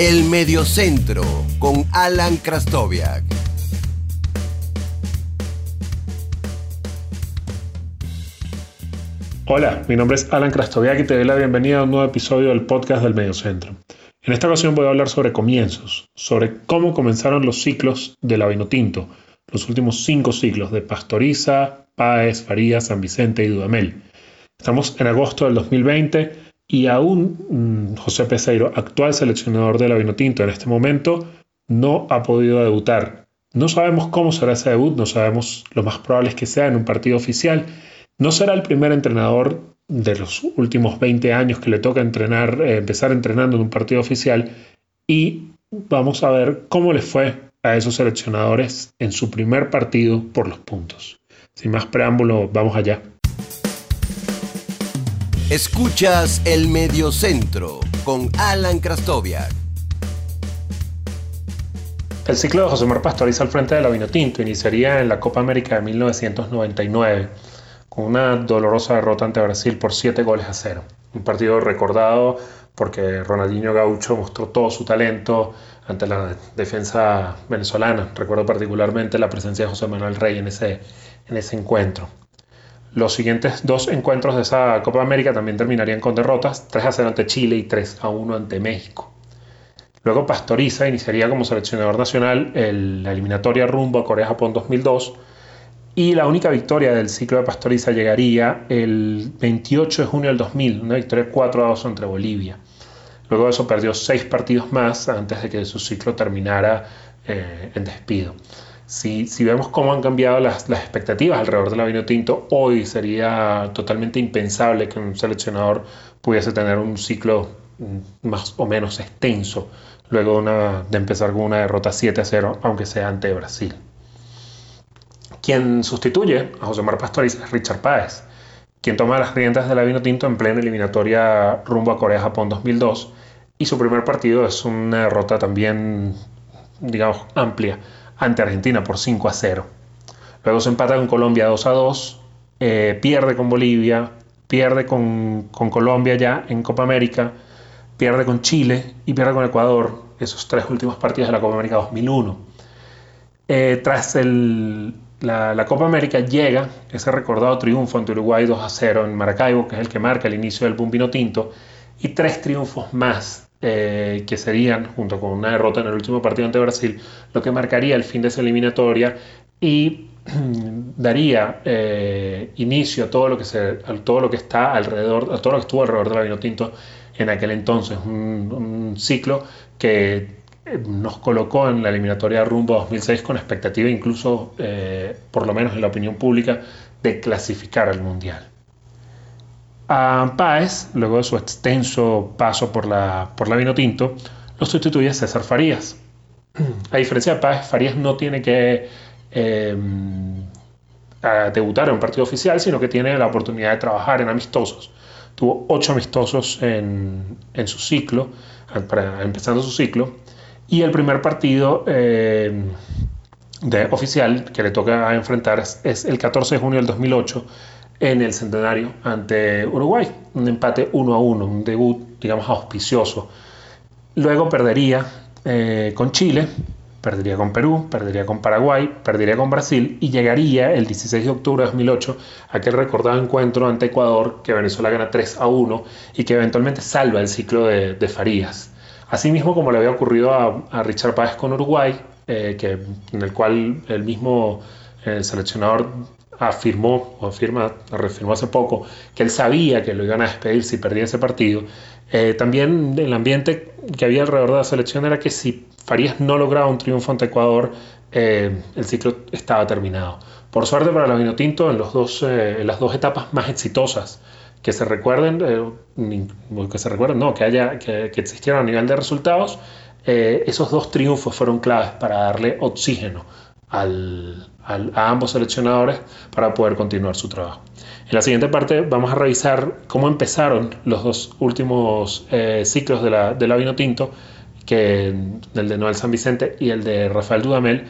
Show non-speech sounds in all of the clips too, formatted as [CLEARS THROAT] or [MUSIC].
El Mediocentro con Alan Krastoviak. Hola, mi nombre es Alan Krastoviak y te doy la bienvenida a un nuevo episodio del podcast del Mediocentro. En esta ocasión voy a hablar sobre comienzos, sobre cómo comenzaron los ciclos de la Vinotinto, los últimos cinco ciclos de Pastoriza, Páez, Farías, San Vicente y Dudamel. Estamos en agosto del 2020 y aún mm, José Peseiro, actual seleccionador de la Vinotinto en este momento, no ha podido debutar. No sabemos cómo será ese debut, no sabemos lo más probable es que sea en un partido oficial. No será el primer entrenador de los últimos 20 años que le toca entrenar, eh, empezar entrenando en un partido oficial y vamos a ver cómo le fue a esos seleccionadores en su primer partido por los puntos. Sin más preámbulo, vamos allá. Escuchas el Mediocentro con Alan Krastoviak. El ciclo de José Mar Pastoriza al frente de la Vinotinto iniciaría en la Copa América de 1999 con una dolorosa derrota ante Brasil por 7 goles a 0. Un partido recordado porque Ronaldinho Gaucho mostró todo su talento ante la defensa venezolana. Recuerdo particularmente la presencia de José Manuel Rey en ese, en ese encuentro. Los siguientes dos encuentros de esa Copa América también terminarían con derrotas, 3 a 0 ante Chile y 3 a 1 ante México. Luego Pastoriza iniciaría como seleccionador nacional la eliminatoria rumbo a Corea-Japón 2002 y la única victoria del ciclo de Pastoriza llegaría el 28 de junio del 2000, una victoria 4 a 2 entre Bolivia. Luego de eso perdió seis partidos más antes de que su ciclo terminara eh, en despido. Si, vemos cómo han cambiado las, expectativas alrededor de la vino tinto, hoy sería totalmente impensable que un seleccionador pudiese tener un ciclo mm, más o menos extenso luego de, empezar con una derrota 7 a 0, aunque sea ante Brasil. Quien sustituye a José Mar Pastoriz es Richard Páez, quien toma las riendas de la vino tinto en plena eliminatoria rumbo a Corea-Japón 2002, y su primer partido es una derrota también, digamos, amplia ante Argentina por 5 a 0. Luego se empata con Colombia 2 a 2, eh, pierde con Bolivia, pierde con, Colombia ya en Copa América, pierde con Chile y pierde con Ecuador, esos tres últimos partidos de la Copa América 2001. Eh, tras la, Copa América llega ese recordado triunfo ante Uruguay 2 a 0 en Maracaibo, que es el que marca el inicio del boom tinto, y tres triunfos más eh, que serían, junto con una derrota en el último partido ante Brasil, lo que marcaría el fin de esa eliminatoria y [CLEARS THROAT] daría eh, inicio a todo lo que se, todo lo que está alrededor, a todo lo que estuvo alrededor de la Vinotinto en aquel entonces, un, ciclo que eh, nos colocó en la eliminatoria rumbo a 2006 con expectativa incluso, por lo menos en la opinión pública, de clasificar al Mundial. A Páez, luego de su extenso paso por la, por la vino tinto, lo sustituye César Farías. A diferencia de Páez, Farías no tiene que em, debutar en un partido oficial, sino que tiene la oportunidad de trabajar en amistosos. Tuvo ocho amistosos en, su ciclo, empezando su ciclo, y el primer partido em, de, oficial que le toca enfrentar es, es el 14 de junio del 2008 en el centenario ante Uruguay. Un empate 1 a 1, un debut, digamos, auspicioso. Luego perdería eh, con Chile, perdería con Perú, perdería con Paraguay, perdería con Brasil y llegaría el 16 de octubre de 2008 aquel recordado encuentro ante Ecuador que Venezuela gana 3 a 1 y que eventualmente salva el ciclo de, Farías. Asimismo, como le había ocurrido a, Richard Páez con Uruguay, eh, que, en el cual el mismo eh, seleccionador afirmó, o afirma, reafirmó hace poco, que él sabía que lo iban a despedir si perdía ese partido. Eh, también el ambiente que había alrededor de la selección era que si Farías no lograba un triunfo ante Ecuador, eh, el ciclo estaba terminado. Por suerte para la Vinotinto, en, los dos, eh, en las dos etapas más exitosas que se recuerden, que se recuerden, no, que, haya, que, que existieron a nivel de resultados, esos dos triunfos fueron claves para darle oxígeno al, a ambos seleccionadores para poder continuar su trabajo. En la siguiente parte vamos a revisar cómo empezaron los dos últimos eh, ciclos de la, de la Vino Tinto, que, el de Noel San Vicente y el de Rafael Dudamel,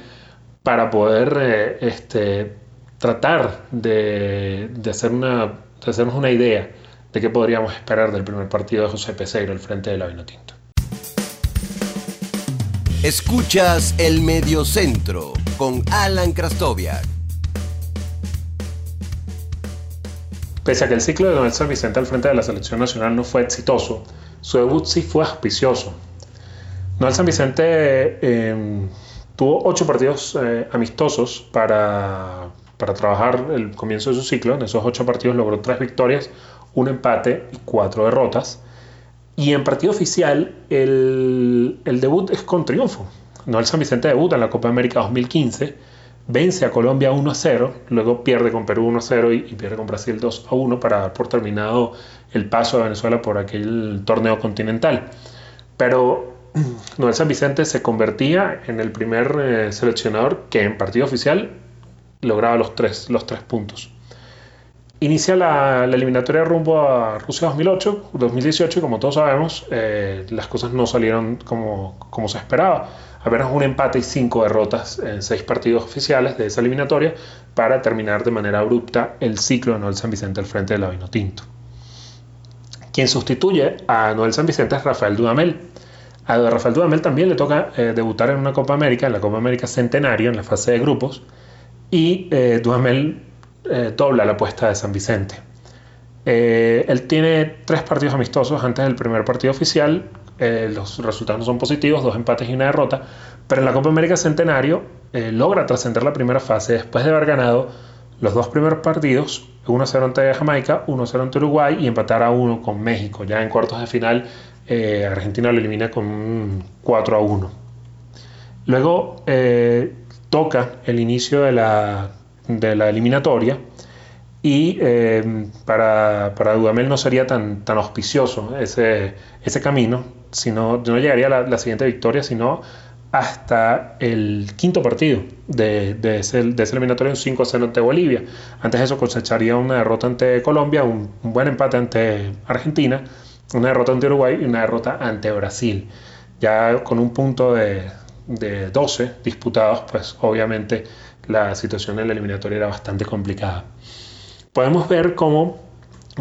para poder eh, este, tratar de, de, hacer una, hacernos una idea de qué podríamos esperar del primer partido de José Peseiro al frente de la Vino Tinto. Escuchas el Mediocentro con Alan Krastoviak. Pese a que el ciclo de Noel San Vicente al frente de la selección nacional no fue exitoso, su debut sí fue auspicioso. Noel San Vicente em, tuvo ocho partidos eh, amistosos para, para trabajar el comienzo de su ciclo. En esos ocho partidos logró tres victorias, un empate y cuatro derrotas. Y en partido oficial, el, el debut es con triunfo. Noel San Vicente debuta en la Copa América 2015, vence a Colombia 1 0, luego pierde con Perú 1 0 y, pierde con Brasil 2 1 para dar por terminado el paso de Venezuela por aquel torneo continental. Pero [CLEARS THROAT] Noel San Vicente se convertía en el primer eh, seleccionador que en partido oficial lograba los tres, los tres puntos. Inicia la, eliminatoria rumbo a Rusia 2008, 2018 y como todos sabemos, eh, las cosas no salieron como, como se esperaba. Apenas un empate y cinco derrotas en seis partidos oficiales de esa eliminatoria para terminar de manera abrupta el ciclo de Noel San Vicente al frente del Vino Tinto. Quien sustituye a Noel San Vicente es Rafael Dudamel. A Rafael Dudamel también le toca eh, debutar en una Copa América, en la Copa América Centenario, en la fase de grupos, y eh, Dudamel eh, dobla la apuesta de San Vicente. Eh, él tiene tres partidos amistosos antes del primer partido oficial. Eh, los resultados no son positivos, dos empates y una derrota. Pero en la Copa América Centenario logra trascender la primera fase después de haber ganado los dos primeros partidos, 1-0 ante Jamaica, 0 ante Uruguay y empatar a 1 con México. Ya en cuartos de final, Argentina lo elimina con un 4-1. Luego toca el inicio de la de la eliminatoria y eh, para, para, Dudamel no sería tan, tan auspicioso ese, ese camino, sino, no llegaría a la, siguiente victoria, sino hasta el quinto partido de, de, ese, de eliminatorio, un 5-0 ante Bolivia. Antes de eso cosecharía una derrota ante Colombia, un, un, buen empate ante Argentina, una derrota ante Uruguay y una derrota ante Brasil. Ya con un punto de, de 12 disputados, pues obviamente la situación en la eliminatoria era bastante complicada. Podemos ver cómo,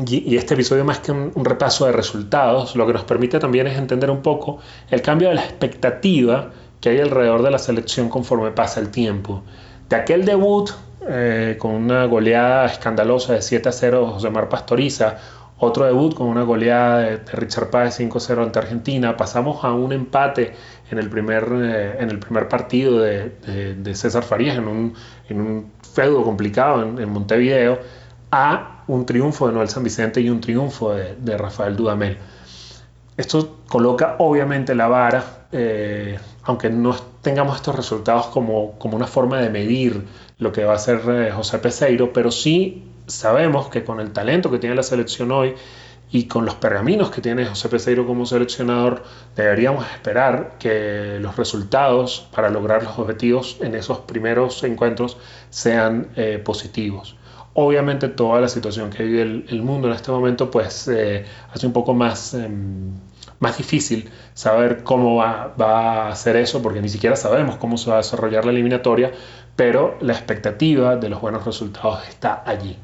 y este episodio más que un, repaso de resultados, lo que nos permite también es entender un poco el cambio de la expectativa que hay alrededor de la selección conforme pasa el tiempo. De aquel debut eh, con una goleada escandalosa de 7 a 0 José Mar Pastoriza, otro debut con una goleada de, Richard Páez 5-0 ante Argentina. Pasamos a un empate en el primer, eh, en el primer partido de, César Farías en un, en un feudo complicado en, Montevideo a un triunfo de Noel San Vicente y un triunfo de, Rafael Dudamel. Esto coloca obviamente la vara, eh, aunque no tengamos estos resultados como, como una forma de medir lo que va a hacer eh, José Peseiro, pero sí sabemos que con el talento que tiene la selección hoy y con los pergaminos que tiene José Peseiro como seleccionador, deberíamos esperar que los resultados para lograr los objetivos en esos primeros encuentros sean eh, positivos. Obviamente toda la situación que vive el, mundo en este momento pues eh, hace un poco más, em, más difícil saber cómo va, va a ser eso porque ni siquiera sabemos cómo se va a desarrollar la eliminatoria, pero la expectativa de los buenos resultados está allí.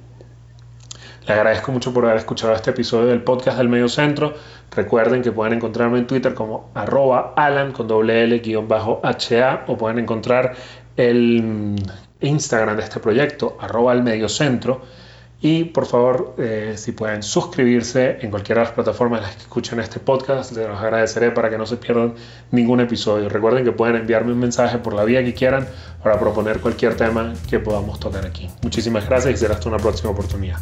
Le agradezco mucho por haber escuchado este episodio del podcast del Medio Centro. Recuerden que pueden encontrarme en Twitter como arroba alan con doble L guion bajo HA o pueden encontrar el Instagram de este proyecto arroba al Medio Centro. Y por favor, eh, si pueden suscribirse en cualquiera de las plataformas en las que escuchen este podcast, les agradeceré para que no se pierdan ningún episodio. Recuerden que pueden enviarme un mensaje por la vía que quieran para proponer cualquier tema que podamos tocar aquí. Muchísimas gracias y será hasta una próxima oportunidad.